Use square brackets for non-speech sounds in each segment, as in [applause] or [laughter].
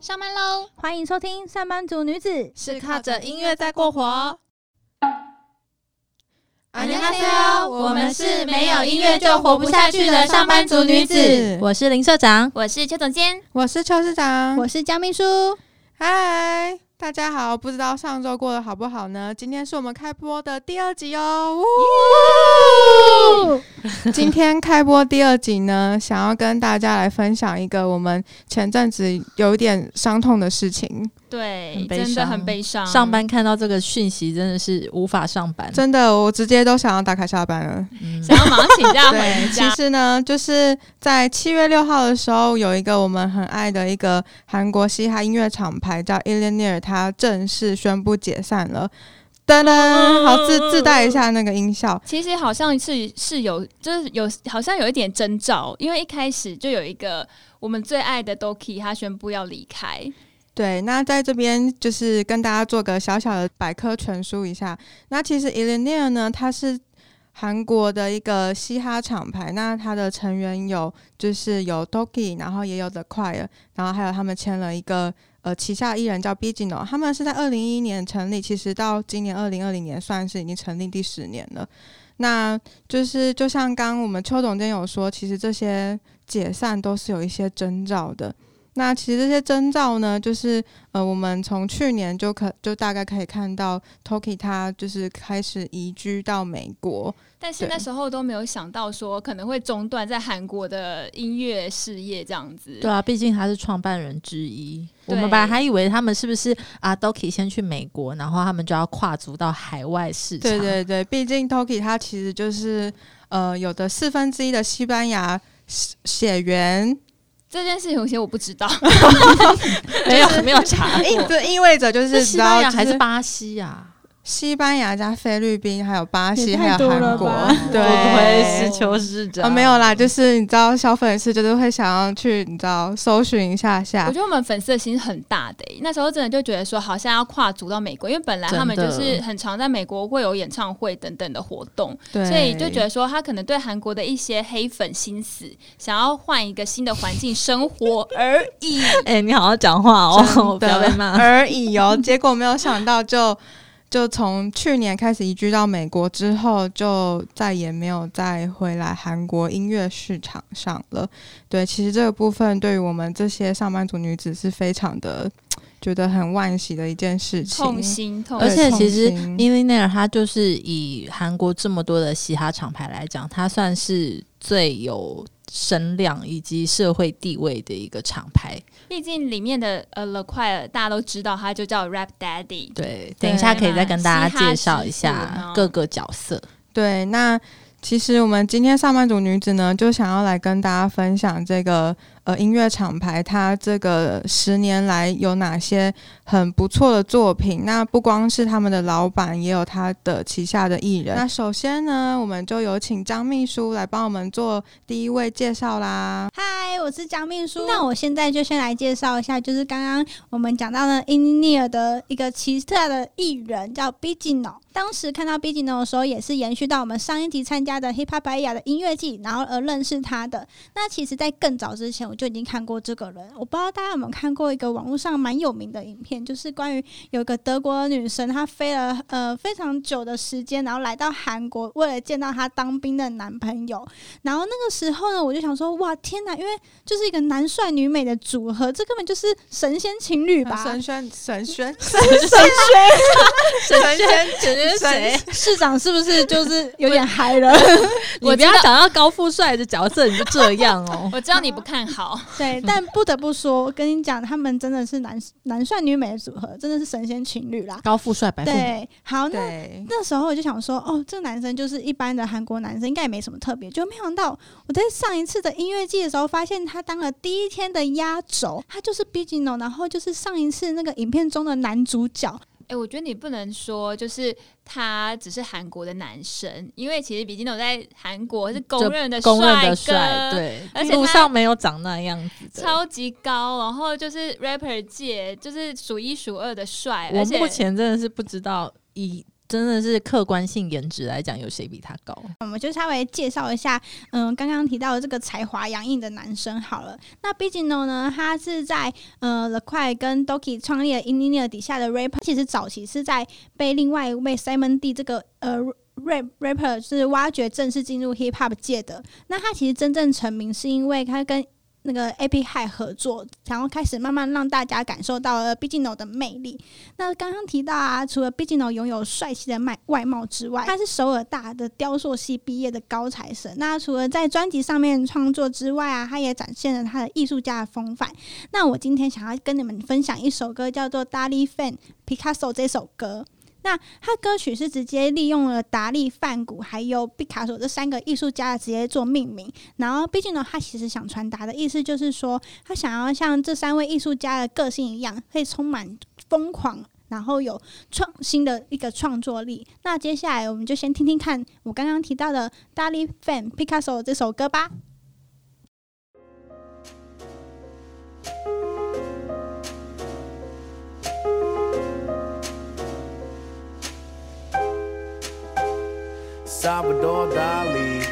上班喽！欢迎收听《上班族女子》，是靠着音乐在过活。안녕하세요，我们是没有音乐就活不下去的上班族女子。我是林社长，我是邱总监，我是邱市长，我是江秘书。嗨， 大家好！不知道上周过得好不好呢？今天是我们开播的第二集哦。今天开播第二集呢，想要跟大家来分享一个我们前阵子有一点伤痛的事情。对，真的很悲伤。上班看到这个讯息，真的是无法上班。真的，我直接都想要打卡下班了，想要马上请假回家。其实呢，就是在七月六号的时候，有一个我们很爱的一个韩国嘻哈音乐厂牌叫 i l l n e r 它正式宣布解散了。噔噔，好自自带一下那个音效。其实好像是是有，就是有好像有一点征兆，因为一开始就有一个我们最爱的 Doki，他宣布要离开。对，那在这边就是跟大家做个小小的百科全书一下。那其实 i l l n e r 呢，它是韩国的一个嘻哈厂牌。那它的成员有就是有 Doki，然后也有 The Choir，然后还有他们签了一个呃旗下艺人叫 b g n o 他们是在二零一一年成立，其实到今年二零二零年算是已经成立第十年了。那就是就像刚我们邱总监有说，其实这些解散都是有一些征兆的。那其实这些征兆呢，就是呃，我们从去年就可就大概可以看到，Toki 他就是开始移居到美国，但是那时候都没有想到说可能会中断在韩国的音乐事业这样子。对啊，毕竟他是创办人之一，我们本来还以为他们是不是啊，Toki 先去美国，然后他们就要跨足到海外市场。对对对，毕竟 Toki 他其实就是呃，有的四分之一的西班牙血缘。这件事情有些我不知道，[laughs] 没有没有查意，这意味着就是西班牙还是巴西呀？西班牙加菲律宾，还有巴西，还有韩国，对，不会是邱市长啊，没有啦，就是你知道，小粉丝就是会想要去，你知道，搜寻一下下。我觉得我们粉丝的心很大的，那时候真的就觉得说，好像要跨足到美国，因为本来他们就是很常在美国会有演唱会等等的活动，所以就觉得说，他可能对韩国的一些黑粉心思，想要换一个新的环境生活而已。[laughs] 哎，你好好讲话哦，[laughs] 不要被骂而已哦。结果没有想到就。就从去年开始移居到美国之后，就再也没有再回来韩国音乐市场上了。对，其实这个部分对于我们这些上班族女子是非常的觉得很惋惜的一件事情，痛心痛。而且其实 i l l n e r 它就是以韩国这么多的嘻哈厂牌来讲，它算是最有。声量以及社会地位的一个厂牌，毕竟里面的呃 The Choir 大家都知道，他就叫 Rap Daddy。对，等一下可以再跟大家介绍一下各个角色。对，那其实我们今天上班族女子呢，就想要来跟大家分享这个。呃，音乐厂牌它这个十年来有哪些很不错的作品？那不光是他们的老板，也有他的旗下的艺人。那首先呢，我们就有请张秘书来帮我们做第一位介绍啦。嗨，我是张秘书。那我现在就先来介绍一下，就是刚刚我们讲到的 In-Near 的一个奇特的艺人叫 b i g n o 当时看到 b i g n o 的时候，也是延续到我们上一集参加的 Hip Hop 白雅的音乐季，然后而认识他的。那其实，在更早之前。我就已经看过这个人，我不知道大家有没有看过一个网络上蛮有名的影片，就是关于有个德国的女生，她飞了呃非常久的时间，然后来到韩国，为了见到她当兵的男朋友。然后那个时候呢，我就想说，哇天哪，因为就是一个男帅女美的组合，这根本就是神仙情侣吧？神仙神仙 [laughs] 神仙 [laughs] 神仙神仙谁？市长是不是就是有点嗨了？[laughs] 你不要讲到高富帅的角色你就这样哦，我知道你不看好。[laughs] 对，但不得不说，我跟你讲，他们真的是男男帅女美的组合，真的是神仙情侣啦，高富帅白富对，好，那那时候我就想说，哦，这个男生就是一般的韩国男生，应该也没什么特别。就没想到我在上一次的音乐季的时候，发现他当了第一天的压轴，他就是 b i g n o 然后就是上一次那个影片中的男主角。哎，我觉得你不能说就是他只是韩国的男生，因为其实比基诺在韩国是公认的公认的帅哥，对，而且路上没有长那样子，超级高，然后就是 rapper 界就是数一数二的帅。我目前真的是不知道以。真的是客观性颜值来讲，有谁比他高？我们就稍微介绍一下，嗯，刚刚提到的这个才华洋溢的男生好了。那 Bigino 呢，他是在呃 The 快跟 Doki 创立了 i n n i e r 底下的 rapper，其实早期是在被另外一位 Simon D 这个呃 rap rapper 是挖掘正式进入 hip hop 界的。那他其实真正成名是因为他跟那个 AP Hi 合作，然后开始慢慢让大家感受到了 Bigino 的魅力。那刚刚提到啊，除了 Bigino 拥有帅气的外外貌之外，他是首尔大的雕塑系毕业的高材生。那除了在专辑上面创作之外啊，他也展现了他的艺术家的风范。那我今天想要跟你们分享一首歌，叫做《Dali Fan Picasso》这首歌。那他歌曲是直接利用了达利、梵谷还有毕卡索这三个艺术家直接做命名，然后毕竟呢，他其实想传达的意思就是说，他想要像这三位艺术家的个性一样，会充满疯狂，然后有创新的一个创作力。那接下来我们就先听听看我刚刚提到的达利、梵、毕卡索这首歌吧。Salvador Dali,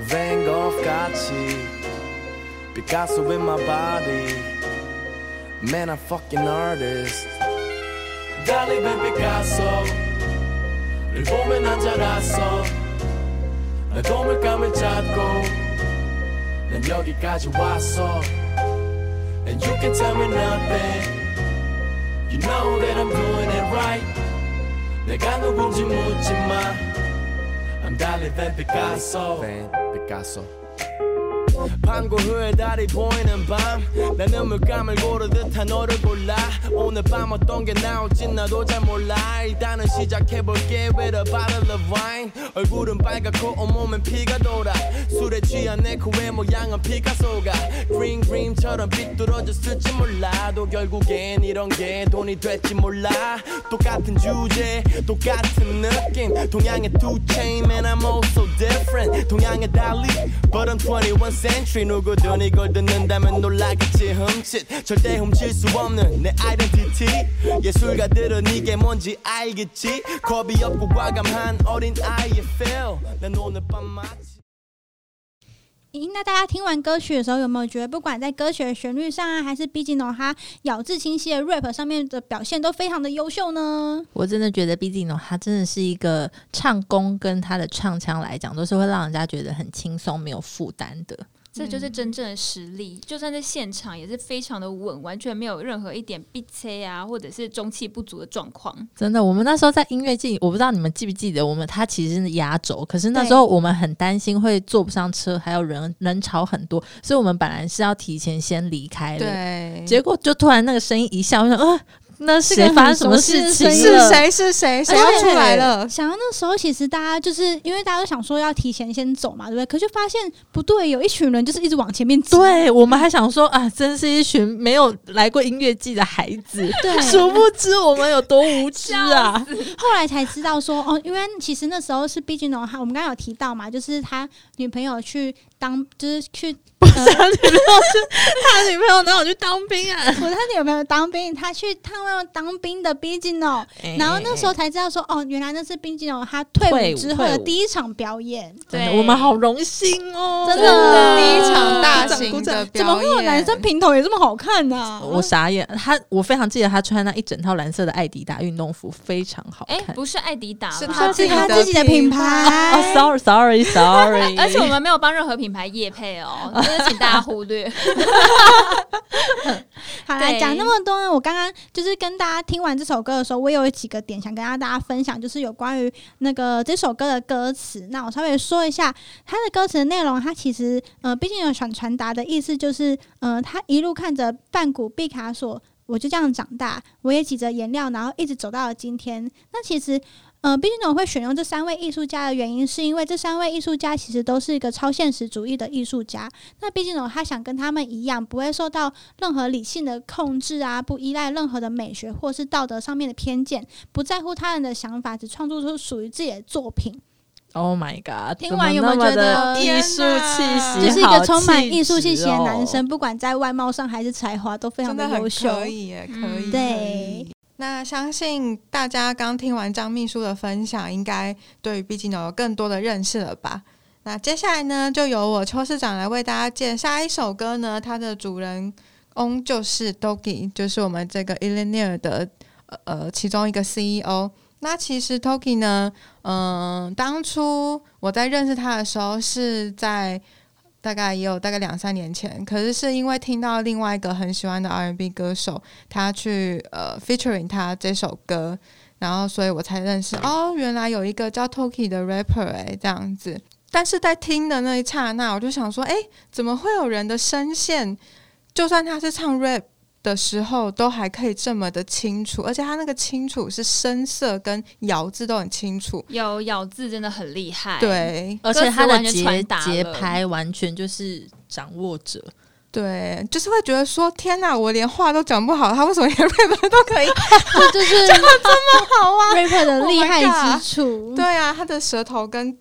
Van Gogh 같이, Picasso in my body. Man, I'm fucking artist. Dali ven Picasso, 를 보면 안 자랐어. 나 도물감을 찾고, 난 여기까지 왔어. And you can tell me nothing. You know that I'm doing it right. 내가 누군지 묻지 마. Andale, ven Picasso. Ven Picasso. 밤고 후에 달이 보이는 밤. 나는 물감을 고르듯 한 너를 골라. 오늘 밤 어떤 게 나올지 나도 잘 몰라. 일단은 시작해볼게. With a bottle of wine. 얼굴은 빨갛고 온몸엔 피가 돌아. 술에 취한 내 코의 모양은 피카소가 green green처럼 삐뚤어졌을지 몰라도 결국엔 이런 게 돈이 됐지 몰라. 똑같은 주제 똑같은 느낌. 동양의 two chain man I'm all so different. 동양의 달리 but I'm 21 century 누구든 이걸 듣는다면 놀라겠지 흠칫 절대 훔칠 수 없는 내 아이덴티티 예술가들은 이게 뭔지 알겠지 겁이 없고 과감한 어린 아이의 feel 난 오늘 밤 마치 咦，那大家听完歌曲的时候，有没有觉得不管在歌曲的旋律上啊，还是 Bigino 他咬字清晰的 rap 上面的表现，都非常的优秀呢？我真的觉得 Bigino 他真的是一个唱功跟他的唱腔来讲，都是会让人家觉得很轻松、没有负担的。 这就是真正的实力，就算在现场也是非常的稳，完全没有任何一点闭塞啊，或者是中气不足的状况。真的，我们那时候在音乐季，我不知道你们记不记得，我们他其实是压轴，可是那时候我们很担心会坐不上车，还有人人潮很多，所以我们本来是要提前先离开的。对，结果就突然那个声音一下，我想，呃。那谁发生什么事情？是谁？是谁？谁要出来了？想到那时候，其实大家就是因为大家都想说要提前先走嘛，对不对？可就发现不对，有一群人就是一直往前面走。对我们还想说啊，真是一群没有来过音乐季的孩子。对，[laughs] 殊不知我们有多无知啊！后来才知道说，哦，因为其实那时候是毕竟呢，他我们刚刚有提到嘛，就是他女朋友去当，就是去。他女朋友是他女朋友哪有去当兵啊？[laughs] 我他女朋友当兵，他去探望当兵的 Bigino，然后那时候才知道说，哦，原来那是 Bigino 他退伍之后的第一场表演。对，我们好荣幸哦，真的第一场大型的表演。怎么会有男生平头也这么好看呢？我傻眼。他我非常记得他穿那一整套蓝色的艾迪达运动服，非常好看。不是艾迪达，是他自己的品牌。哦，sorry，sorry，sorry。[laughs] 而且我们没有帮任何品牌夜配哦。请大家忽略。[laughs] 好了，讲那么多呢，我刚刚就是跟大家听完这首歌的时候，我有几个点想跟大家分享，就是有关于那个这首歌的歌词。那我稍微说一下它的歌词内容。它其实呃，毕竟有想传达的意思，就是呃，他一路看着半谷、毕卡索，我就这样长大，我也挤着颜料，然后一直走到了今天。那其实。呃，毕竟我会选用这三位艺术家的原因，是因为这三位艺术家其实都是一个超现实主义的艺术家。那毕竟呢，他想跟他们一样，不会受到任何理性的控制啊，不依赖任何的美学或是道德上面的偏见，不在乎他人的想法，只创作出属于自己的作品。Oh my god！听完有没有觉得艺术气息？就是一个充满艺术气息的男生，不管在外貌上还是才华，都非常的优秀。可以，可以。对。那相信大家刚听完张秘书的分享，应该对于毕竟有更多的认识了吧？那接下来呢，就由我邱市长来为大家介绍一首歌呢，它的主人翁就是 Dogi，就是我们这个 i l l i n e r 的呃其中一个 CEO。那其实 Toki 呢，嗯，当初我在认识他的时候是在大概也有大概两三年前，可是是因为听到另外一个很喜欢的 R&B 歌手，他去呃 featuring 他这首歌，然后所以我才认识哦，原来有一个叫 Toki 的 rapper 哎，这样子。但是在听的那一刹那，我就想说，哎，怎么会有人的声线，就算他是唱 rap。的时候都还可以这么的清楚，而且他那个清楚是声色跟咬字都很清楚，有咬字真的很厉害。对，而且他的节节拍完全就是掌握者。对，就是会觉得说天哪，我连话都讲不好，他为什么连 rap 都可以？就是 [laughs] 讲的这么好啊，rap 的厉害之处。对啊，他的舌头跟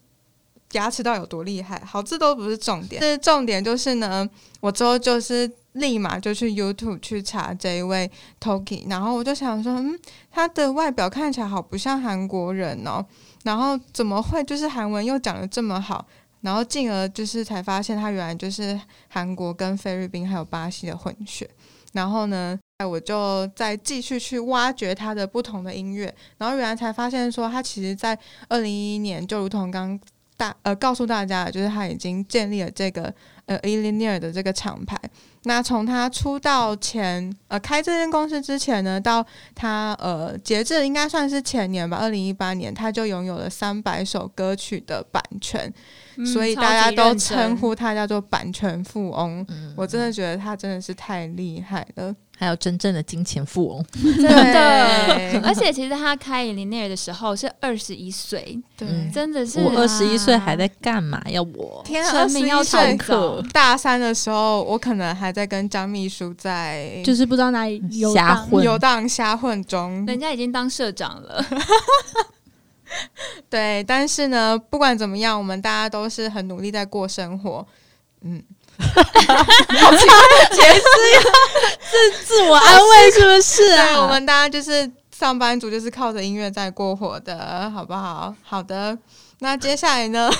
牙齿到底有多厉害？好这都不是重点，是重点就是呢，我之后就是。立马就去 YouTube 去查这一位 Toki，然后我就想说，嗯，他的外表看起来好不像韩国人哦，然后怎么会就是韩文又讲的这么好，然后进而就是才发现他原来就是韩国跟菲律宾还有巴西的混血，然后呢，我就再继续去挖掘他的不同的音乐，然后原来才发现说他其实在二零一一年就如同刚大呃告诉大家，就是他已经建立了这个呃 e l i n e r 的这个厂牌。那从他出道前，呃，开这间公司之前呢，到他呃截至应该算是前年吧，二零一八年，他就拥有了三百首歌曲的版权，所以大家都称呼他叫做版权富翁。我真的觉得他真的是太厉害了。还有真正的金钱富翁，[laughs] 真的。[laughs] 而且其实他开 e n e r 的时候是二十一岁，对，真的是我二十一岁还在干嘛？要我天，啊二十一岁大三的时候，我可能还在跟张秘书在，就是不知道哪里游荡游荡瞎混中，人家已经当社长了。[laughs] [laughs] 对，但是呢，不管怎么样，我们大家都是很努力在过生活，嗯。[laughs] 解释自 [laughs] 自我安慰是不是啊？我们大家就是上班族，就是靠着音乐在过活的，好不好？好的，那接下来呢？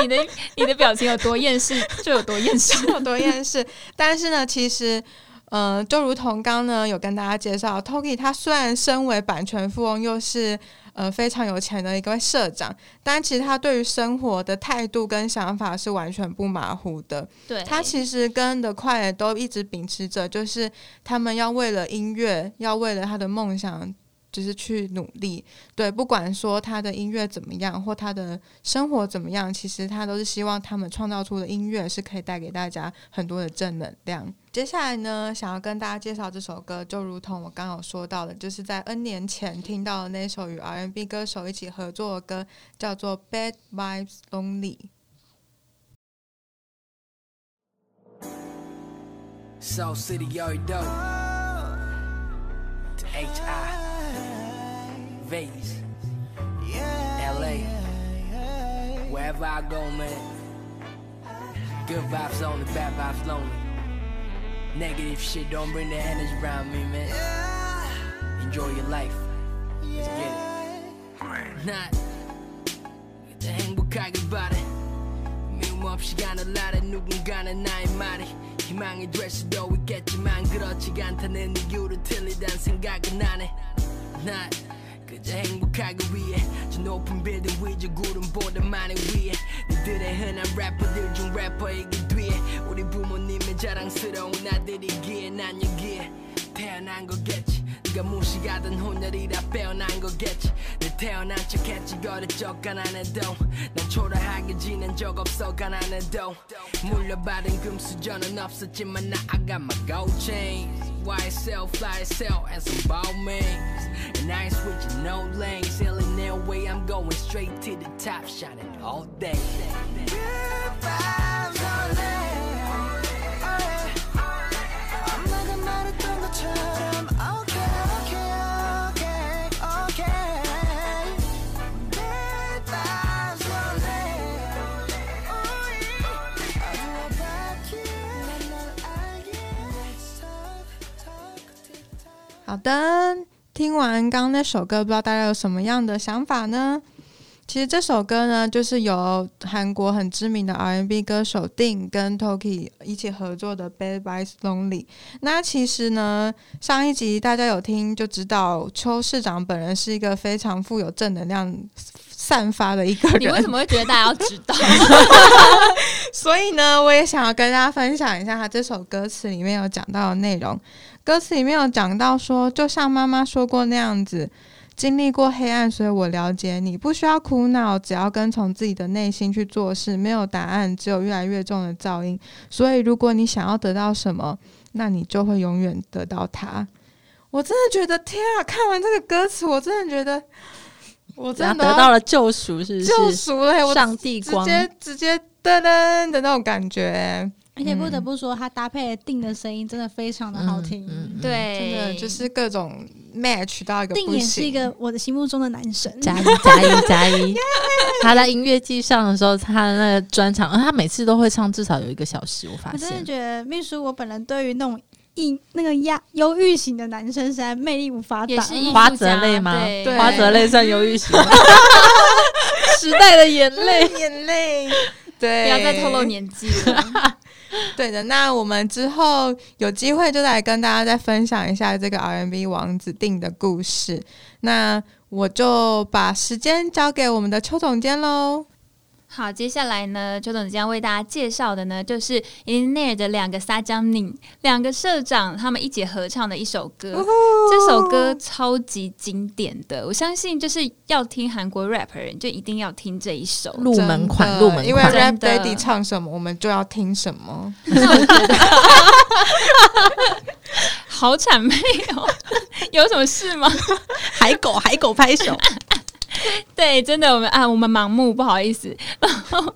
你的你的表情有多厌世，就有多厌世，有多厌世。但是呢，其实，嗯，就如同刚呢有跟大家介绍，Toki 他虽然身为版权富翁，又是。呃，非常有钱的一位社长，但其实他对于生活的态度跟想法是完全不马虎的。对他其实跟的快都一直秉持着，就是他们要为了音乐，要为了他的梦想。就是去努力，对，不管说他的音乐怎么样，或他的生活怎么样，其实他都是希望他们创造出的音乐是可以带给大家很多的正能量。接下来呢，想要跟大家介绍这首歌，就如同我刚刚说到的，就是在 N 年前听到的那首与 R&B 歌手一起合作的歌，叫做《Bad Vibes Lonely》。Vegas, yeah, LA, yeah, wherever I go, man. Good vibes only, bad vibes lonely. Negative shit don't bring the energy around me, man. Enjoy your life. Let's get it. Not the 행복하게 바래. 미움 없이 가는 날에 누군가는 나의 말이 희망이 될 수도 있겠지만 그렇지 않다는 이유로 틀리단 생각은 안해 난 그저 행복하기 위해 저 높은 빌딩 위저 구름 보다 많이 위에 너들의 흔한 래퍼들 중 래퍼이기 뒤에 우리 부모님의 자랑스러운 아들이기에 난 여기에 태어난 거겠지. 네가 무시하던 혼혈이라 빼어난 거겠지. 내 태어난 척했지. 어렸적 가난해도 난 초라하게 지낸 적 없어. 가난해도 물려받은 금수저는 없었지만 나 I got my gold chains YSL, fly SL, and some ball mains. And I ain't switching no lanes, sailing their way, I'm going straight to the top, shining all day. 好的听完刚刚那首歌不知道大家有什么样的想法呢？其实这首歌呢就是由韩国很知名的 R&B 歌手 ding 跟 tokyo 一起合作的 bad boys lonely 那其实呢上一集大家有听就知道邱市长本人是一个非常富有正能量散发的一个人。你为什么会觉得大家要知道？[laughs] 所以呢我也想要跟大家分享一下他这首歌词里面有讲到的内容。歌词里面有讲到说，就像妈妈说过那样子。经历过黑暗，所以我了解你。不需要苦恼，只要跟从自己的内心去做事。没有答案，只有越来越重的噪音。所以，如果你想要得到什么，那你就会永远得到它。我真的觉得，天啊！看完这个歌词，我真的觉得，我真的得到了救赎，是救赎了，上帝光，直接直接噔噔的那种感觉。而且不得不说，它搭配定的声音真的非常的好听。对，真的就是各种 match 到一个定也是一个我的心目中的男神，加一加一 [laughs] 加一。他在音乐季上的时候，他的那个专场，他每次都会唱至少有一个小时。我发现，我真的觉得秘书，我本人对于那种抑那个压忧郁型的男生，实在魅力无法挡。花泽类吗？花泽类算忧郁型。[laughs] 时代的眼泪，[laughs] 眼泪。对，不要再透露年纪了。[laughs] 对的，那我们之后有机会就来跟大家再分享一下这个 R&B 王子定的故事。那我就把时间交给我们的邱总监喽。好，接下来呢，邱总将为大家介绍的呢，就是 In There 的两个撒娇宁，两个社长他们一起合唱的一首歌。这首歌超级经典的，我相信就是要听韩国 rap 人就一定要听这一首入门款。入门款，因为 Rap Daddy 唱什么，我们就要听什么。[laughs] 好谄媚哦，[laughs] 有什么事吗？海狗，海狗拍手。[laughs] [laughs] 对，真的，我们啊，我们盲目，不好意思。然后，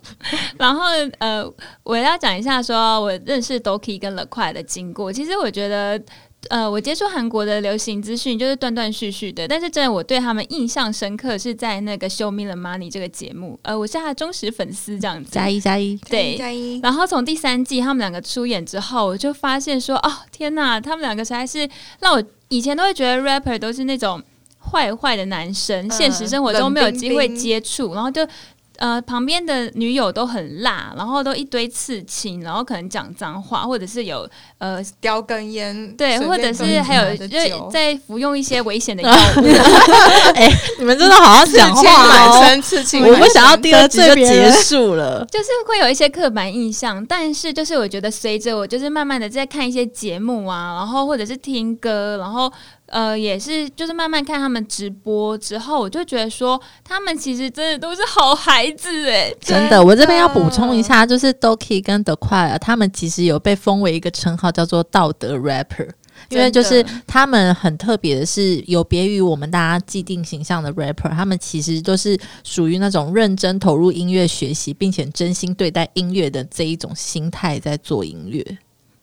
然后，呃，我要讲一下，说我认识 Doki 跟 The 快的经过。其实我觉得，呃，我接触韩国的流行资讯就是断断续续的，但是真的我对他们印象深刻是在那个《Show Me the Money》这个节目。呃，我是他的忠实粉丝，这样子。加一加一，对，加一。然后从第三季他们两个出演之后，我就发现说，哦，天呐，他们两个实在是让我以前都会觉得 rapper 都是那种。坏坏的男生，现实生活中没有机会接触，然后就呃旁边的女友都很辣，然后都一堆刺青，然后可能讲脏话，或者是有呃叼根烟，对，或者是还有就在服用一些危险的药物。[laughs] 哎，你们真的好好讲话哦！刺青，我不想要第二季就结束了，[laughs] 就是会有一些刻板印象，但是就是我觉得随着我就是慢慢的在看一些节目啊，然后或者是听歌，然后。呃，也是，就是慢慢看他们直播之后，我就觉得说，他们其实真的都是好孩子哎，真的。我这边要补充一下，就是 Doki 跟 The 快他们其实有被封为一个称号，叫做道德 rapper，因为就是他们很特别的是，有别于我们大家既定形象的 rapper，他们其实都是属于那种认真投入音乐学习，并且真心对待音乐的这一种心态在做音乐。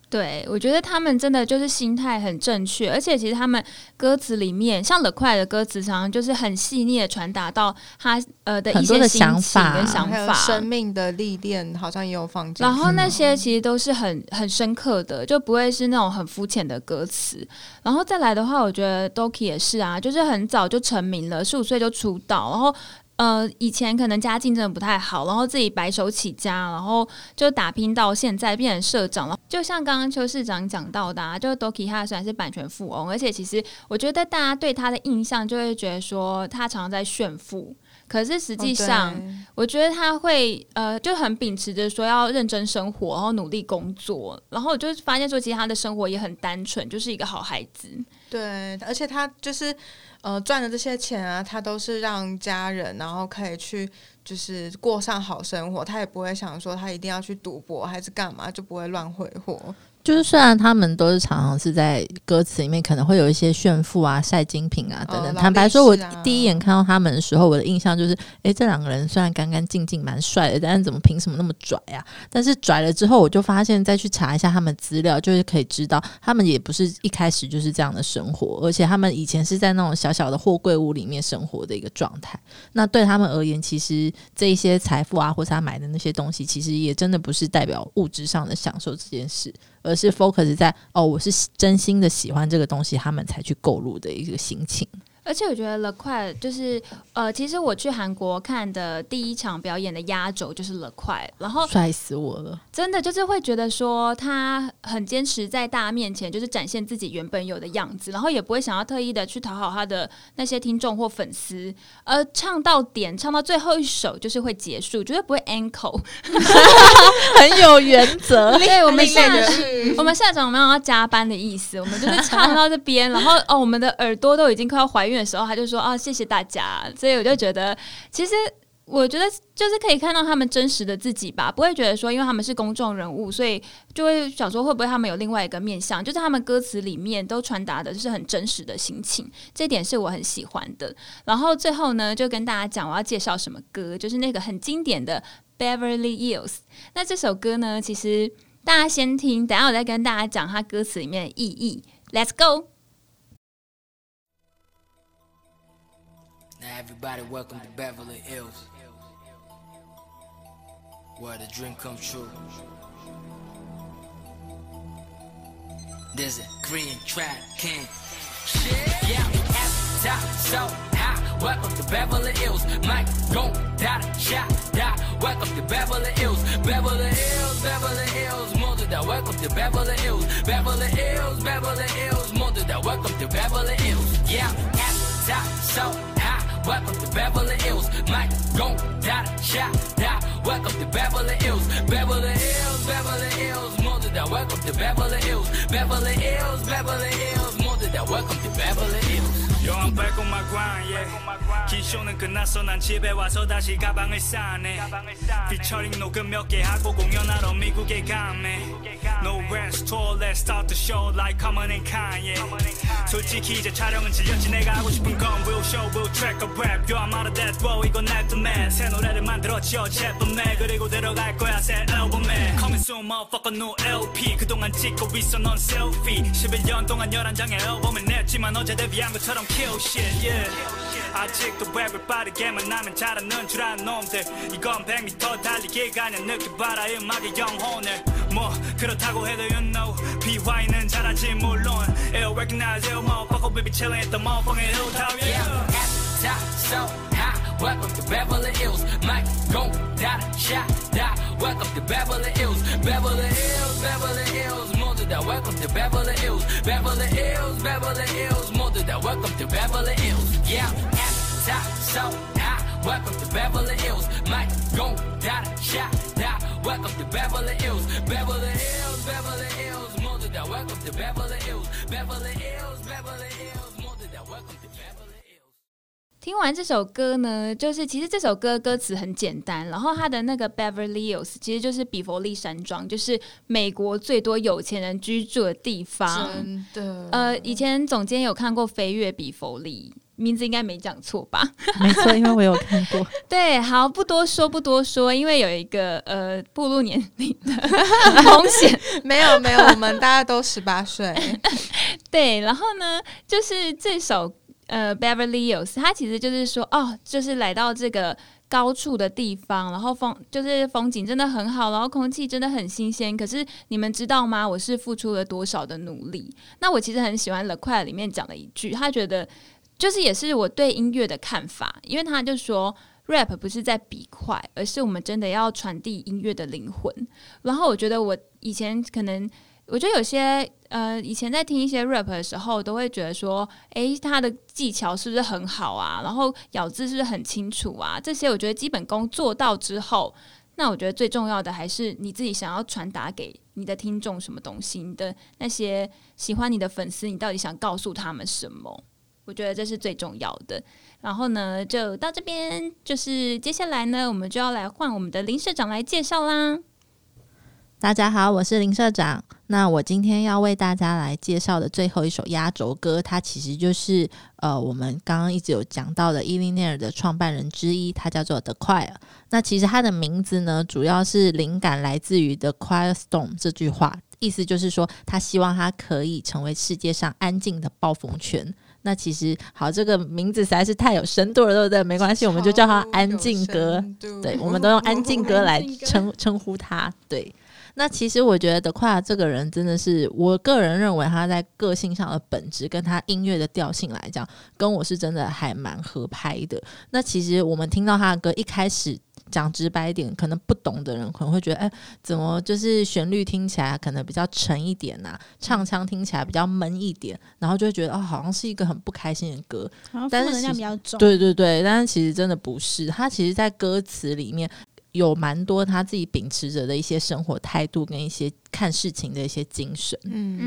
对，我觉得他们真的就是心态很正确，而且其实他们歌词里面，像乐快的歌词，常常就是很细腻的传达到他呃的一些想法跟想法，生命的历练好像也有放进。然后那些其实都是很很深刻的，就不会是那种很肤浅的歌词。然后再来的话，我觉得 Doki 也是啊，就是很早就成名了，十五岁就出道，然后。呃，以前可能家境真的不太好，然后自己白手起家，然后就打拼到现在变成社长了。就像刚刚邱市长讲到的，啊就 Doki 他虽然是版权富翁，而且其实我觉得大家对他的印象就会觉得说他常常在炫富，可是实际上我觉得他会呃就很秉持着说要认真生活，然后努力工作，然后我就发现说其实他的生活也很单纯，就是一个好孩子。对，而且他就是。呃，赚的这些钱啊，他都是让家人，然后可以去，就是过上好生活。他也不会想说他一定要去赌博还是干嘛，就不会乱挥霍。就是虽然他们都是常常是在歌词里面可能会有一些炫富啊、晒精品啊等等。坦白说，我第一眼看到他们的时候，我的印象就是，哎，这两个人虽然干干净净、蛮帅的，但是怎么凭什么那么拽啊？但是拽了之后，我就发现再去查一下他们资料，就是可以知道他们也不是一开始就是这样的生活，而且他们以前是在那种小。小小的货柜屋里面生活的一个状态。那对他们而言，其实这一些财富啊，或是他买的那些东西，其实也真的不是代表物质上的享受这件事，而是 focus 在哦，我是真心的喜欢这个东西，他们才去购入的一个心情。而且我觉得 The Quiet 就是呃，其实我去韩国看的第一场表演的压轴就是 The Quiet，然后帅死我了，真的就是会觉得说他很坚持在大家面前就是展现自己原本有的样子，然后也不会想要特意的去讨好他的那些听众或粉丝，呃，唱到点唱到最后一首就是会结束，绝对不会 ankle，很有原则。[laughs] 对，我们下我们下场没有要加班的意思，我们就是唱到这边，然后哦，我们的耳朵都已经快要怀孕。的时候，他就说啊，谢谢大家。所以我就觉得，其实我觉得就是可以看到他们真实的自己吧，不会觉得说，因为他们是公众人物，所以就会想说，会不会他们有另外一个面相？就是他们歌词里面都传达的就是很真实的心情，这点是我很喜欢的。然后最后呢，就跟大家讲我要介绍什么歌，就是那个很经典的《Beverly Hills》。那这首歌呢，其实大家先听，等下我再跟大家讲它歌词里面的意义。Let's go。Now everybody welcome to Beverly Hills. Where the dream come true. There's a Korean trap king. Yeah, at the top, so high. Welcome to Beverly Hills. Mike, go, dot, shot, dot. Welcome to Beverly Hills. Beverly Hills, Beverly Hills. Mother that welcome to Beverly Hills. Beverly Hills, Beverly Hills. Mother that welcome to Beverly Hills. Yeah, at the top, so Welcome to Beverly Hills. Mike, go, dot, shot, dot. Welcome to Beverly Hills. Beverly Hills, Beverly Hills. More than that. Welcome to Beverly Hills. Beverly Hills, Beverly Hills. More than that. Welcome to Beverly Hills. Yo, I'm back on my grind, yeah. 기쇼는 끝났어, 난 집에 와서 다시 가방을 싸네. 피처링 녹음 몇 개 하고 공연하러 미국에 가네. No rest tour, let's start the show like Common and Kanye. 솔직히 이제 촬영은 질렸지, 내가 하고 싶은 건 will show, will track a rap. Yo, I'm out of that, wow, 이건 nightmare. 새 노래를 만들었지, 어젯밤에. 그리고 들어갈 거야, 새 앨범에. Coming soon, motherfucker, new LP. 그동안 찍고 있어, 넌 selfie. 11년 동안 11장의 앨범을 냈지만 어제 데뷔한 것처럼 kill shit, yeah. 아직도 랩을 빠르게만 나면 잘하는 줄 아는 놈들 이건 100m 달리기가 아니야 느껴봐라 음악의 영혼을 뭐 그렇다고 해도 you know BY는 잘하지 물론 It'll recognize it motherfucker we be chillin' at the motherfucking hilltop yeah, yeah. At the top so high Welcome to Beverly Hills Mike go dot shot dot Welcome to Beverly Hills Beverly Hills Beverly Hills 모두다 Welcome to Beverly Hills Beverly Hills Beverly Hills 모두다 Welcome to Beverly Hills Yeah at the soa Welcome to Beverly Hills. Mike, go, dash da. Welcome to Beverly Hills. Beverly Hills, Beverly Hills. Beverly Hills. Beverly Hills, Beverly Hills. Beverly 听完这首歌呢，就是其实这首歌歌词很简单，然后它的那个 Beverly Hills 其实就是比佛利山庄，就是美国最多有钱人居住的地方。真的，呃，以前总监有看过《飞跃比佛利》。名字应该没讲错吧？[laughs] 没错，因为我有看过。[laughs] 对，好，不多说，不多说，因为有一个呃步入年龄的 [laughs] 风险。没有，没有，我们大家都十八岁。对，然后呢，就是这首。呃，Beverly Hills，它其实就是说，哦，就是来到这个高处的地方，然后风就是风景真的很好，然后空气真的很新鲜。可是你们知道吗？我是付出了多少的努力？那我其实很喜欢《The Quiet》里面讲的一句，他觉得就是也是我对音乐的看法，因为他就说，rap 不是在比快，而是我们真的要传递音乐的灵魂。然后我觉得我以前可能。我觉得有些呃，以前在听一些 rap 的时候，都会觉得说，诶，他的技巧是不是很好啊？然后咬字是不是很清楚啊？这些我觉得基本功做到之后，那我觉得最重要的还是你自己想要传达给你的听众什么东西，你的那些喜欢你的粉丝，你到底想告诉他们什么？我觉得这是最重要的。然后呢，就到这边，就是接下来呢，我们就要来换我们的林社长来介绍啦。大家好，我是林社长。那我今天要为大家来介绍的最后一首压轴歌，它其实就是呃，我们刚刚一直有讲到的伊 l 内尔的创办人之一，他叫做 The Quiet。那其实他的名字呢，主要是灵感来自于 The Quiet Storm 这句话，意思就是说他希望他可以成为世界上安静的暴风圈。那其实好，这个名字实在是太有深度了，对不对？没关系，我们就叫他安静哥。对，我们都用安静哥来称称呼他。对。那其实我觉得德跨这个人真的是，我个人认为他在个性上的本质，跟他音乐的调性来讲，跟我是真的还蛮合拍的。那其实我们听到他的歌，一开始讲直白一点，可能不懂的人可能会觉得，哎，怎么就是旋律听起来可能比较沉一点呐，唱腔听起来比较闷一点，然后就会觉得哦，好像是一个很不开心的歌，但是能量比较重。对对对，但是其实真的不是，它其实在歌词里面。有蛮多他自己秉持着的一些生活态度跟一些看事情的一些精神，嗯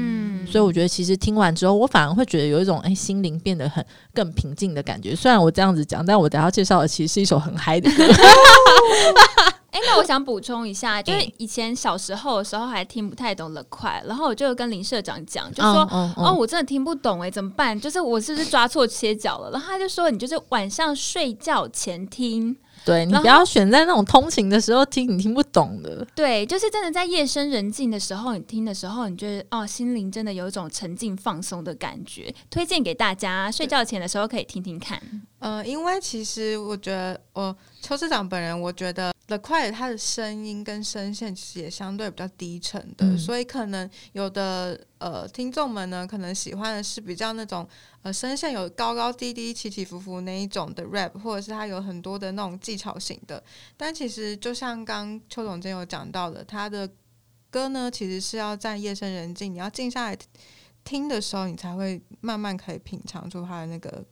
嗯，所以我觉得其实听完之后，我反而会觉得有一种哎心灵变得很更平静的感觉。虽然我这样子讲，但我等下介绍的其实是一首很嗨的歌。[laughs] 哎，那我想补充一下，就是以前小时候的时候还听不太懂了快，然后我就跟林社长讲，就说哦，我真的听不懂哎，怎么办？就是我是不是抓错切角了？然后他就说，你就是晚上睡觉前听。对你不要选在那种通勤的时候听，你听不懂的。对，就是真的在夜深人静的时候，你听的时候，你觉得哦，心灵真的有一种沉静放松的感觉。推荐给大家，睡觉前的时候可以听听看。呃，因为其实我觉得，我邱市长本人，我觉得 The Quiet 他的声音跟声线其实也相对比较低沉的，所以可能有的呃听众们呢，可能喜欢的是比较那种呃声线有高高低低、起起伏伏那一种的 rap，或者是它有很多的那种技巧型的。但其实就像刚邱总监有讲到的，他的歌呢，其实是要在夜深人静，你要静下来听的时候，你才会慢慢可以品尝出他的那个。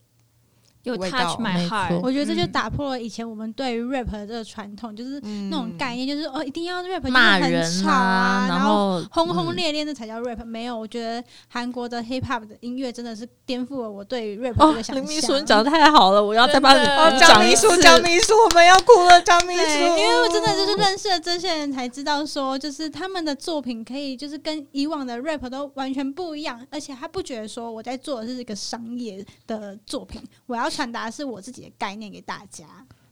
又 touch my heart，我觉得这就打破了以前我们对于 rap 的这个传统，就是那种概念，就是哦，一定要 rap 骂人啊，然后轰轰烈烈的才叫 rap。没有，我觉得韩国的 hip hop 的音乐真的是颠覆了我对于 rap 这个想象。林秘书，你讲的太好了，我要再帮你讲秘书，讲秘书，我们要哭了，讲秘书。因为我真的就是认识了这些人，才知道说，就是他们的作品可以就是跟以往的 rap 都完全不一样，而且他不觉得说我在做的是一个商业的作品，我要。传达是我自己的概念给大家。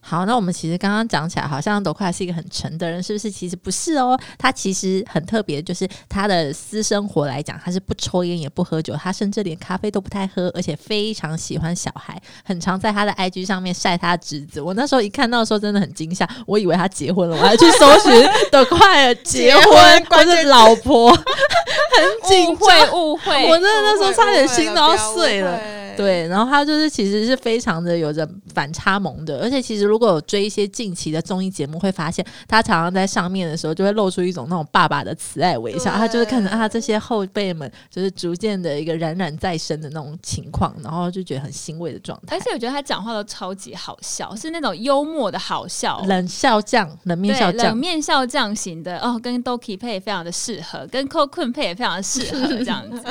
好，那我们其实刚刚讲起来，好像德快是一个很沉的人，是不是？其实不是哦，他其实很特别，就是他的私生活来讲，他是不抽烟也不喝酒，他甚至连咖啡都不太喝，而且非常喜欢小孩，很常在他的 [laughs] IG 上面晒他侄子。我那时候一看到的时候，真的很惊吓，我以为他结婚了，我还去搜寻的快结婚或者 [laughs] 老婆，很误会误会，我真的那时候差点心都要碎了。对，然后他就是其实是非常的有着反差萌的，而且其实如果有追一些近期的综艺节目，会发现他常常在上面的时候就会露出一种那种爸爸的慈爱微笑，他就是看着啊这些后辈们就是逐渐的一个冉冉再生的那种情况，然后就觉得很欣慰的状态。而且我觉得他讲话都超级好笑，是那种幽默的好笑，冷笑匠、冷面笑匠、冷面笑匠型的哦，跟 Doki 配也非常的适合，跟 Cocoon 配也非常的适合 [laughs] 这样子。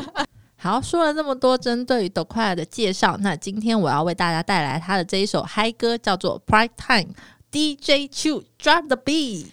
好，说了这么多针对于 The Quiet 的介绍，那今天我要为大家带来他的这一首嗨歌，叫做《Prime Time》，DJ two drop the Beat。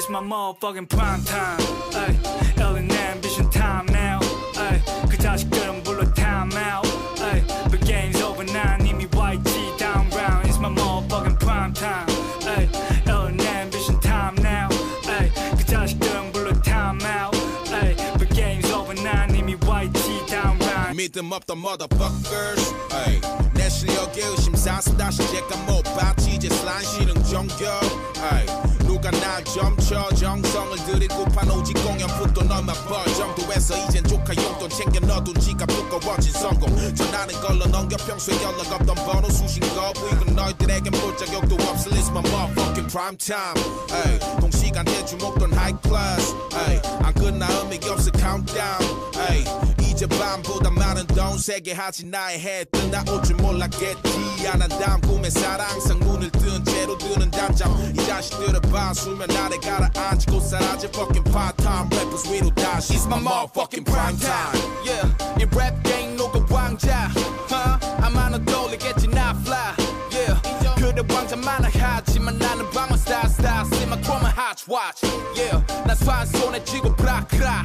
It's my motherfucking prime time. Ay, Ellen ambition time now. Ay, 그 자식들은 불러 time out. Ay, but game's over now. 이미 YG down round. It's my motherfucking prime time. Ay, Ellen ambition time now. Ay, 그 자식들은 불러 time out. Ay, but game's over now. 이미 YG down round. Meet them up the motherfuckers. Ay, 내 실력에 의심 사슴 다시 제가 못 봤지 이제 슬란 실은 정겨. 누가 날 점쳐? 정성을 들이고파 오직 공연풋도 너만 벌. 정도에서 이젠 조카 용돈 챙겨 넣어둔 지갑 두꺼워진 성공. 전하는 걸로 넘겨 평소에 연락 없던 번호 수신 거부 이건 너희들에겐 볼 자격도 없을. It's my motherfucking prime time. 에이, 동시간대 주목돈 high class. 에이, 안 끝나 의미 없어 countdown. 에이, 이제 밤보다 많은 돈 세게 하지 나의 해뜰 나올 줄 몰랐겠지. 안한 다음 꿈의 사랑상 눈을 뜬 채로 드는 단장 이 자식들을 봐 수면 아래 가라앉고 사라진 fucking part-time. Rappers 위로 다시. It's my motherfucking prime time. Yeah 이랩 게임 누구 왕자. Huh? 아마 너 돌리겠지 나 fly. Yeah 그래 왕자 많아 하지만 나는 방어 스타일 스타일 See my chroma hot watch. Yeah 난산 손에 쥐고 브라크라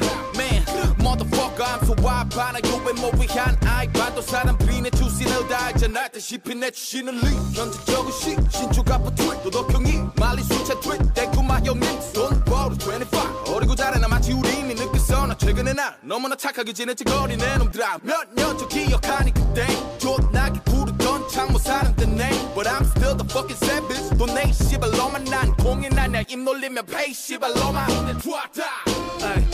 so wild 반하요 왜뭐 위한 아이 반도 사람 비내 투신을 다 알잖아 다시피 내 주시는 리. 현재적인 시 신조가 트윗 도덕형이 말리 수채 트윗 대구마요 믹스 돈 벌어 25 어리고 잘해나 마치 우리 이미 느꼈어 나 최근에 나 너무나 착하게 지냈지 거리는 놈들아. 몇년전 기억하니 그때 존나게 부르던 창모 사람들 name But I'm still the fucking savage. 돈내 씨발로만 난 공연하냐 입 놀리면 페이 씨발로만. 다. Ay, Ellen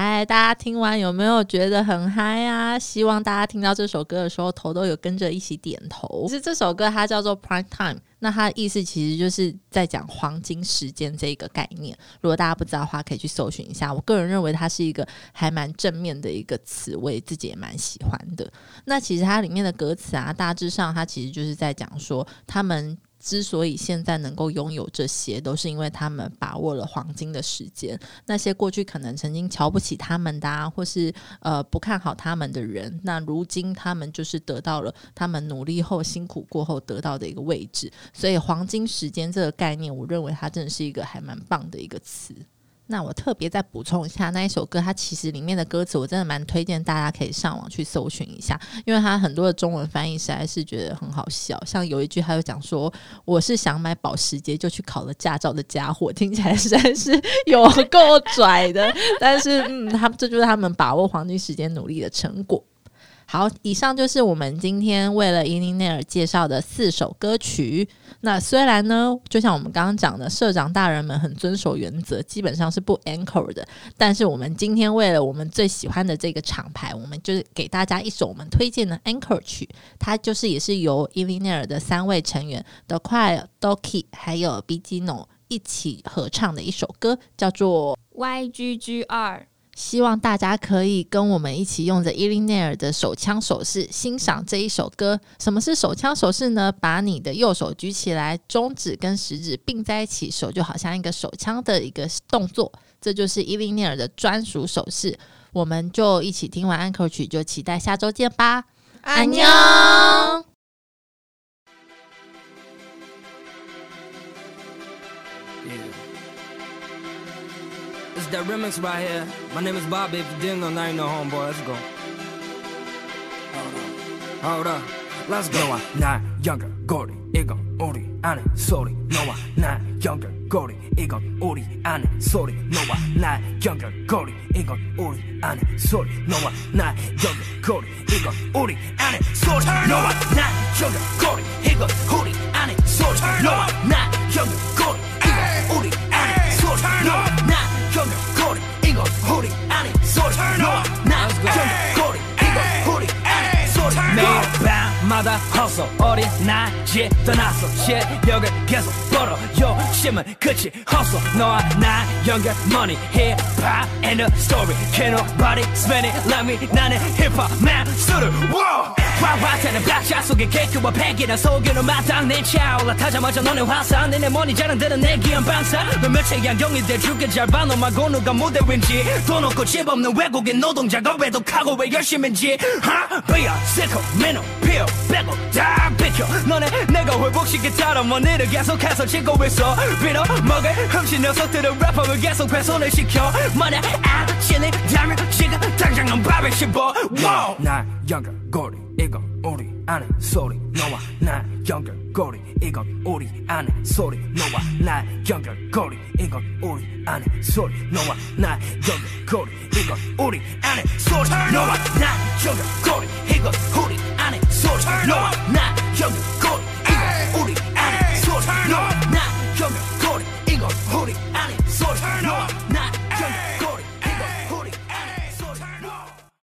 嗨，大家听完有没有觉得很嗨啊？希望大家听到这首歌的时候，头都有跟着一起点头。其实这首歌它叫做 Prime Time，那它的意思其实就是在讲黄金时间这一个概念。如果大家不知道的话，可以去搜寻一下。我个人认为它是一个还蛮正面的一个词，我也自己也蛮喜欢的。那其实它里面的歌词啊，大致上它其实就是在讲说他们。之所以现在能够拥有这些，都是因为他们把握了黄金的时间。那些过去可能曾经瞧不起他们的，或是呃不看好他们的人，那如今他们就是得到了他们努力后、辛苦过后得到的一个位置。所以，黄金时间这个概念，我认为它真的是一个还蛮棒的一个词。那我特别再补充一下，那一首歌它其实里面的歌词，我真的蛮推荐大家可以上网去搜寻一下，因为它很多的中文翻译实在是觉得很好笑。像有一句，他就讲说：“我是想买保时捷就去考了驾照的家伙”，听起来实在是有够拽的。[laughs] 但是，嗯，他这就是他们把握黄金时间努力的成果。好，以上就是我们今天为了伊琳内尔介绍的四首歌曲。那虽然呢，就像我们刚刚讲的，社长大人们很遵守原则，基本上是不 anchor 的。但是我们今天为了我们最喜欢的这个厂牌，我们就是给大家一首我们推荐的 anchor 曲，它就是也是由伊琳内尔的三位成员 The Quiet、Doki 还有 Bigino 一起合唱的一首歌，叫做 YGG 二。希望大家可以跟我们一起用着伊琳内尔的手枪手势欣赏这一首歌。什么是手枪手势呢？把你的右手举起来，中指跟食指并在一起，手就好像一个手枪的一个动作。这就是伊琳内尔的专属手势。我们就一起听完安可曲，就期待下周见吧。安妞。that remix right here. My name is Bobby. If you didn't know, now you know, homeboy. Let's go. Hold up. Let's go. 너와 나 연결고리 이건 우리 안의 소리 너와 나 연결고리 이건 우리 안의 소리 너와 나 연결고리 이건 우리 안의 소리 너와 나 연결고리 이건 우리 안의 소리 너와 나 연결고리 이건 우리 안의 소리 너와 나 연결고리 이건 우리 안의 소리 너와 Jump. 밤마다 허서 어린 나지 떠났어 실력을 계속 벌어 욕심은 끝이 없어. 너와 나 연결 money hip hop and the story. Can't nobody spend it? Like me 나는 hip hop master wow 화화태는 박자 속에 개그와 패기나 속에는 마땅 내 차올라 타자마자 너네 화산 내내 머니 자랑들은 내 기한 방사 너 며칠 양경이 돼 죽게 잘봐 너마고 누가 무대 윈지. 돈 없고 집 없는 외국인 노동자가 외독하고 왜 열심인지. 하? 비어 시커 민호 피어 빼고 다 비켜 너네 내가 회복시키처럼 머니를 계속해서 찍고 있어 빌어 먹을 흠신 녀석들은 래퍼를 계속 훼손을 시켜 만약 아침이 되면 지금 당장 넌 밥을 씹어 나 연결고리 이건 우리 아는 소리 너와 나 연결 거리 이건 우리 안에 소리 너와 나 연결거리 이건 우리 안에 소리 너와 나 연결거리 이건 우리 안에 소리 너와 나 연결거리 이건 우리 안에 소리 너와 나 연결거리 이건 우리 안에 소리 너와 나 연결거리 이건 우리 안에 소리 너와